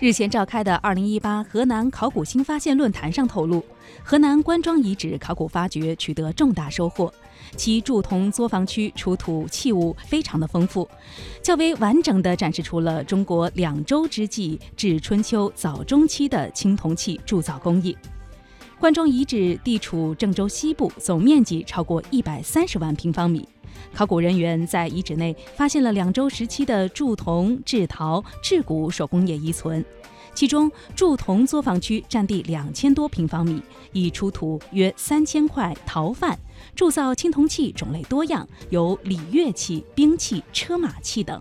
日前召开的二零一八河南考古新发现论坛上透露，河南官庄遗址考古发掘取得重大收获，其铸铜作坊区出土器物非常的丰富，较为完整地展示出了中国两周之际至春秋早中期的青铜器铸造工艺。关庄遗址地处郑州西部，总面积超过一百三十万平方米。考古人员在遗址内发现了两周时期的铸铜、制陶、制骨手工业遗存，其中铸铜作坊区占地两千多平方米，已出土约三千块陶范，铸造青铜器种类多样，有礼乐器、兵器、车马器等。